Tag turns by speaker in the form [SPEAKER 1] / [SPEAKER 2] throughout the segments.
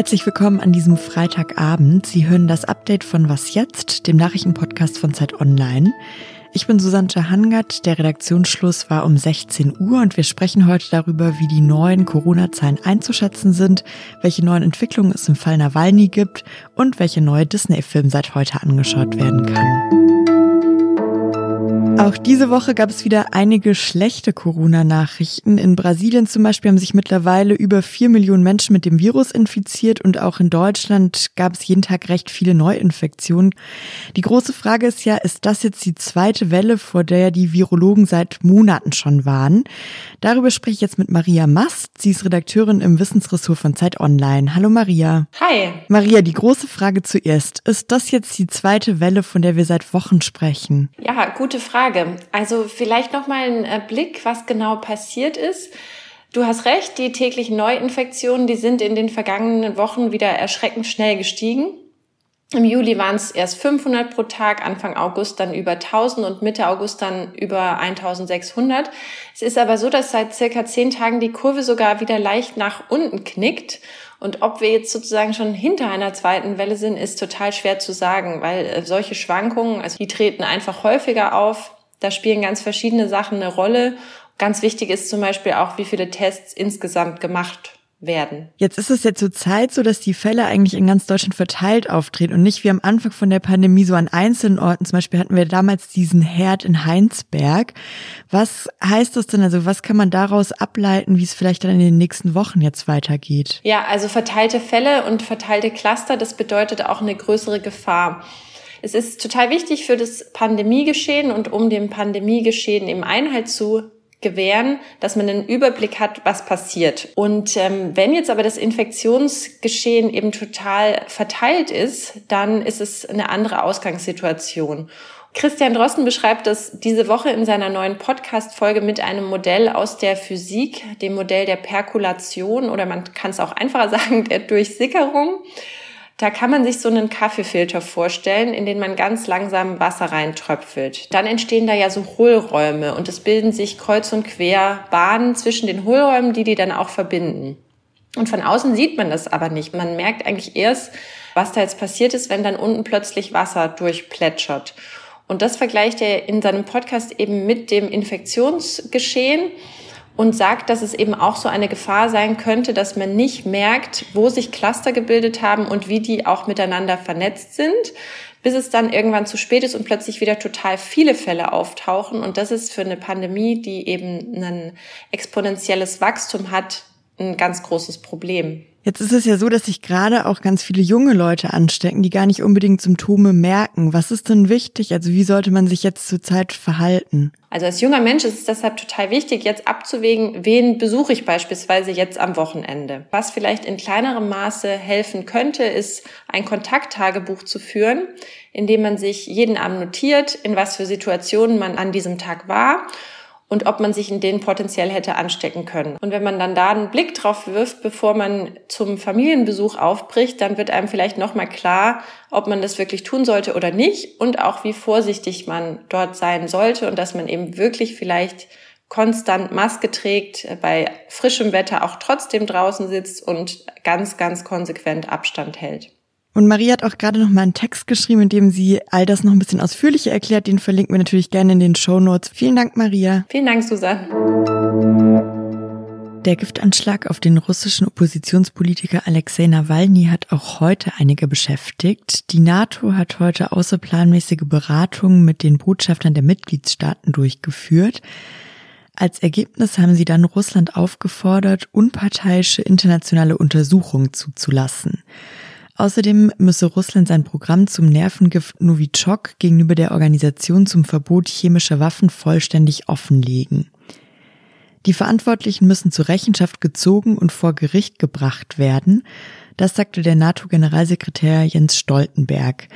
[SPEAKER 1] Herzlich willkommen an diesem Freitagabend. Sie hören das Update von Was jetzt, dem Nachrichtenpodcast von Zeit Online. Ich bin Susanne Hangert. Der Redaktionsschluss war um 16 Uhr und wir sprechen heute darüber, wie die neuen Corona-Zahlen einzuschätzen sind, welche neuen Entwicklungen es im Fall Nawalny gibt und welche neue Disney-Film seit heute angeschaut werden kann. Auch diese Woche gab es wieder einige schlechte Corona-Nachrichten. In Brasilien zum Beispiel haben sich mittlerweile über vier Millionen Menschen mit dem Virus infiziert und auch in Deutschland gab es jeden Tag recht viele Neuinfektionen. Die große Frage ist ja, ist das jetzt die zweite Welle, vor der die Virologen seit Monaten schon waren? Darüber spreche ich jetzt mit Maria Mast. Sie ist Redakteurin im Wissensressort von Zeit Online. Hallo Maria.
[SPEAKER 2] Hi.
[SPEAKER 1] Maria, die große Frage zuerst. Ist das jetzt die zweite Welle, von der wir seit Wochen sprechen?
[SPEAKER 2] Ja, gute Frage. Frage. Also vielleicht noch mal ein äh, Blick, was genau passiert ist. Du hast recht, die täglichen Neuinfektionen, die sind in den vergangenen Wochen wieder erschreckend schnell gestiegen. Im Juli waren es erst 500 pro Tag, Anfang August dann über 1000 und Mitte August dann über 1600. Es ist aber so, dass seit circa zehn Tagen die Kurve sogar wieder leicht nach unten knickt. Und ob wir jetzt sozusagen schon hinter einer zweiten Welle sind, ist total schwer zu sagen, weil äh, solche Schwankungen, also die treten einfach häufiger auf. Da spielen ganz verschiedene Sachen eine Rolle. Ganz wichtig ist zum Beispiel auch, wie viele Tests insgesamt gemacht werden.
[SPEAKER 1] Jetzt ist es ja zur Zeit so, dass die Fälle eigentlich in ganz Deutschland verteilt auftreten und nicht wie am Anfang von der Pandemie so an einzelnen Orten. Zum Beispiel hatten wir damals diesen Herd in Heinsberg. Was heißt das denn? Also was kann man daraus ableiten, wie es vielleicht dann in den nächsten Wochen jetzt weitergeht?
[SPEAKER 2] Ja, also verteilte Fälle und verteilte Cluster, das bedeutet auch eine größere Gefahr. Es ist total wichtig für das Pandemiegeschehen und um dem Pandemiegeschehen eben Einhalt zu gewähren, dass man einen Überblick hat, was passiert. Und ähm, wenn jetzt aber das Infektionsgeschehen eben total verteilt ist, dann ist es eine andere Ausgangssituation. Christian Drosten beschreibt das diese Woche in seiner neuen Podcast-Folge mit einem Modell aus der Physik, dem Modell der Perkulation oder man kann es auch einfacher sagen, der Durchsickerung. Da kann man sich so einen Kaffeefilter vorstellen, in den man ganz langsam Wasser reintröpfelt. Dann entstehen da ja so Hohlräume und es bilden sich kreuz und quer Bahnen zwischen den Hohlräumen, die die dann auch verbinden. Und von außen sieht man das aber nicht. Man merkt eigentlich erst, was da jetzt passiert ist, wenn dann unten plötzlich Wasser durchplätschert. Und das vergleicht er in seinem Podcast eben mit dem Infektionsgeschehen und sagt, dass es eben auch so eine Gefahr sein könnte, dass man nicht merkt, wo sich Cluster gebildet haben und wie die auch miteinander vernetzt sind, bis es dann irgendwann zu spät ist und plötzlich wieder total viele Fälle auftauchen. Und das ist für eine Pandemie, die eben ein exponentielles Wachstum hat, ein ganz großes Problem.
[SPEAKER 1] Jetzt ist es ja so, dass sich gerade auch ganz viele junge Leute anstecken, die gar nicht unbedingt Symptome merken. Was ist denn wichtig? Also wie sollte man sich jetzt zur Zeit verhalten?
[SPEAKER 2] Also als junger Mensch ist es deshalb total wichtig, jetzt abzuwägen, wen besuche ich beispielsweise jetzt am Wochenende. Was vielleicht in kleinerem Maße helfen könnte, ist ein Kontakttagebuch zu führen, in dem man sich jeden Abend notiert, in was für Situationen man an diesem Tag war und ob man sich in denen potenziell hätte anstecken können. Und wenn man dann da einen Blick drauf wirft, bevor man zum Familienbesuch aufbricht, dann wird einem vielleicht nochmal klar, ob man das wirklich tun sollte oder nicht und auch wie vorsichtig man dort sein sollte und dass man eben wirklich vielleicht konstant Maske trägt, bei frischem Wetter auch trotzdem draußen sitzt und ganz, ganz konsequent Abstand hält.
[SPEAKER 1] Und Marie hat auch gerade noch mal einen Text geschrieben, in dem sie all das noch ein bisschen ausführlicher erklärt. Den verlinken wir natürlich gerne in den Show Notes. Vielen Dank, Maria.
[SPEAKER 2] Vielen Dank, Susanne.
[SPEAKER 1] Der Giftanschlag auf den russischen Oppositionspolitiker Alexei Nawalny hat auch heute einige beschäftigt. Die NATO hat heute außerplanmäßige Beratungen mit den Botschaftern der Mitgliedstaaten durchgeführt. Als Ergebnis haben sie dann Russland aufgefordert, unparteiische internationale Untersuchungen zuzulassen. Außerdem müsse Russland sein Programm zum Nervengift Novichok gegenüber der Organisation zum Verbot chemischer Waffen vollständig offenlegen. Die Verantwortlichen müssen zur Rechenschaft gezogen und vor Gericht gebracht werden, das sagte der NATO-Generalsekretär Jens Stoltenberg.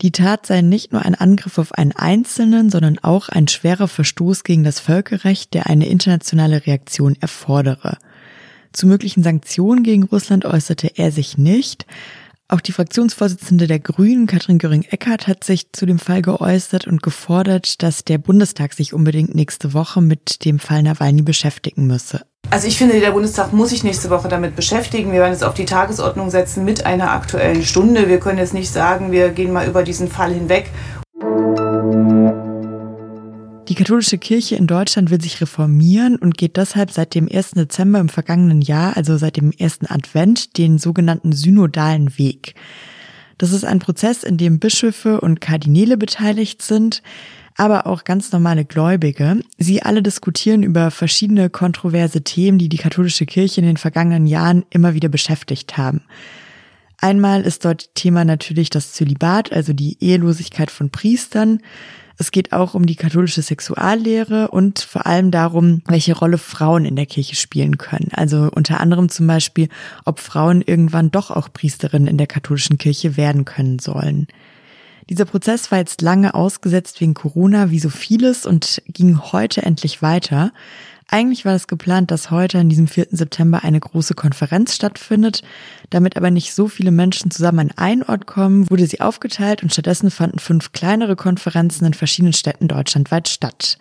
[SPEAKER 1] Die Tat sei nicht nur ein Angriff auf einen Einzelnen, sondern auch ein schwerer Verstoß gegen das Völkerrecht, der eine internationale Reaktion erfordere. Zu möglichen Sanktionen gegen Russland äußerte er sich nicht, Auch die Fraktionsvorsitzende der Grünen, Katrin Göring-Eckardt, hat sich zu dem Fall geäußert und gefordert, dass der Bundestag sich unbedingt nächste Woche mit dem Fall Nawalny beschäftigen müsse.
[SPEAKER 3] Also ich finde, der Bundestag muss sich nächste Woche damit beschäftigen. Wir werden es auf die Tagesordnung setzen mit einer aktuellen Stunde. Wir können jetzt nicht sagen, wir gehen mal über diesen Fall hinweg.
[SPEAKER 1] Die katholische Kirche in Deutschland will sich reformieren und geht deshalb seit dem 1. Dezember im vergangenen Jahr, also seit dem ersten Advent, den sogenannten synodalen Weg. Das ist ein Prozess, in dem Bischöfe und Kardinäle beteiligt sind, aber auch ganz normale Gläubige. Sie alle diskutieren über verschiedene kontroverse Themen, die die katholische Kirche in den vergangenen Jahren immer wieder beschäftigt haben. Einmal ist dort Thema natürlich das Zölibat, also die Ehelosigkeit von Priestern. Es geht auch um die katholische Sexuallehre und vor allem darum, welche Rolle Frauen in der Kirche spielen können. Also unter anderem zum Beispiel, ob Frauen irgendwann doch auch Priesterinnen in der katholischen Kirche werden können sollen. Dieser Prozess war jetzt lange ausgesetzt wegen Corona, wie so vieles, und ging heute endlich weiter. Eigentlich war es geplant, dass heute an diesem 4. September eine große Konferenz stattfindet. Damit aber nicht so viele Menschen zusammen an einen Ort kommen, wurde sie aufgeteilt und stattdessen fanden fünf kleinere Konferenzen in verschiedenen Städten deutschlandweit statt.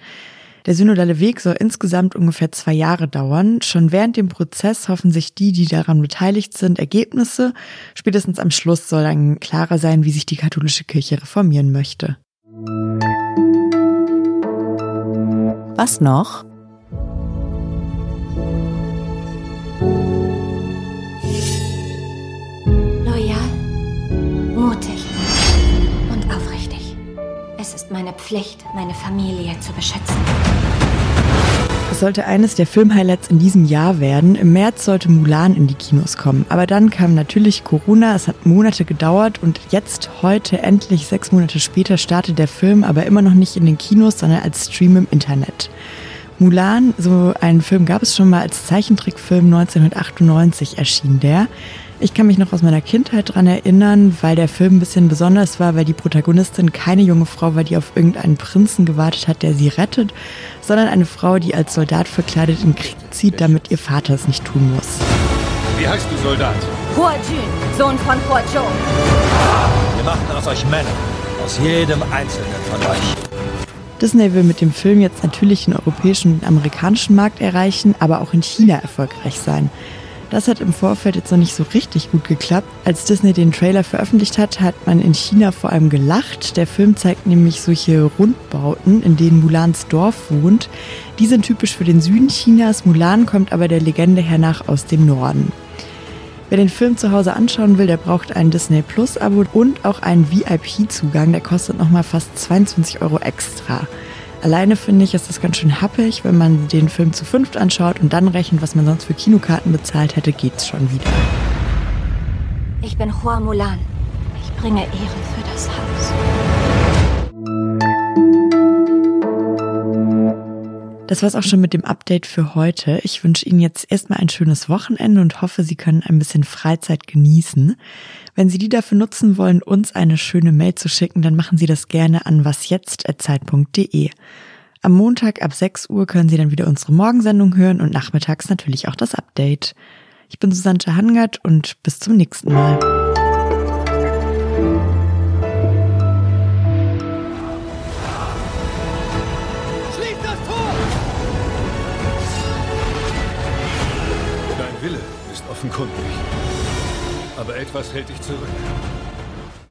[SPEAKER 1] Der synodale Weg soll insgesamt ungefähr zwei Jahre dauern. Schon während dem Prozess hoffen sich die, die daran beteiligt sind, Ergebnisse. Spätestens am Schluss soll dann klarer sein, wie sich die katholische Kirche reformieren möchte.
[SPEAKER 4] Was noch?
[SPEAKER 5] Es ist meine Pflicht, meine Familie zu beschützen.
[SPEAKER 1] Es sollte eines der Filmhighlights in diesem Jahr werden. Im März sollte Mulan in die Kinos kommen. Aber dann kam natürlich Corona. Es hat Monate gedauert und jetzt, heute, endlich sechs Monate später, startet der Film, aber immer noch nicht in den Kinos, sondern als Stream im Internet. Mulan, so einen Film gab es schon mal als Zeichentrickfilm 1998 erschien der. Ich kann mich noch aus meiner Kindheit dran erinnern, weil der Film ein bisschen besonders war, weil die Protagonistin keine junge Frau war, die auf irgendeinen Prinzen gewartet hat, der sie rettet, sondern eine Frau, die als Soldat verkleidet in Krieg zieht, damit ihr Vater es nicht tun muss.
[SPEAKER 6] Wie heißt du, Soldat?
[SPEAKER 5] Hua Jun, Sohn von Hua Zhou.
[SPEAKER 6] Wir machen aus euch Männer. Aus jedem einzelnen von euch.
[SPEAKER 1] Disney will mit dem Film jetzt natürlich den europäischen und amerikanischen Markt erreichen, aber auch in China erfolgreich sein. Das hat im Vorfeld jetzt noch nicht so richtig gut geklappt. Als Disney den Trailer veröffentlicht hat, hat man in China vor allem gelacht. Der Film zeigt nämlich solche Rundbauten, in denen Mulans Dorf wohnt. Die sind typisch für den Süden Chinas. Mulan kommt aber der Legende hernach aus dem Norden. Wer den Film zu Hause anschauen will, der braucht ein Disney Plus Abo und auch einen VIP-Zugang. Der kostet nochmal fast 22 Euro extra. Alleine finde ich, ist das ganz schön happig, wenn man den Film zu fünft anschaut und dann rechnet, was man sonst für Kinokarten bezahlt hätte, geht's schon wieder.
[SPEAKER 5] Ich bin Hua Mulan. Ich bringe Ehre für das Haus.
[SPEAKER 1] Das war's auch schon mit dem Update für heute. Ich wünsche Ihnen jetzt erstmal ein schönes Wochenende und hoffe, Sie können ein bisschen Freizeit genießen. Wenn Sie die dafür nutzen wollen, uns eine schöne Mail zu schicken, dann machen Sie das gerne an wasjetzt.zeit.de. Am Montag ab 6 Uhr können Sie dann wieder unsere Morgensendung hören und nachmittags natürlich auch das Update. Ich bin Susanne Hangert und bis zum nächsten Mal.
[SPEAKER 6] Offenkundig. Aber etwas hält dich zurück.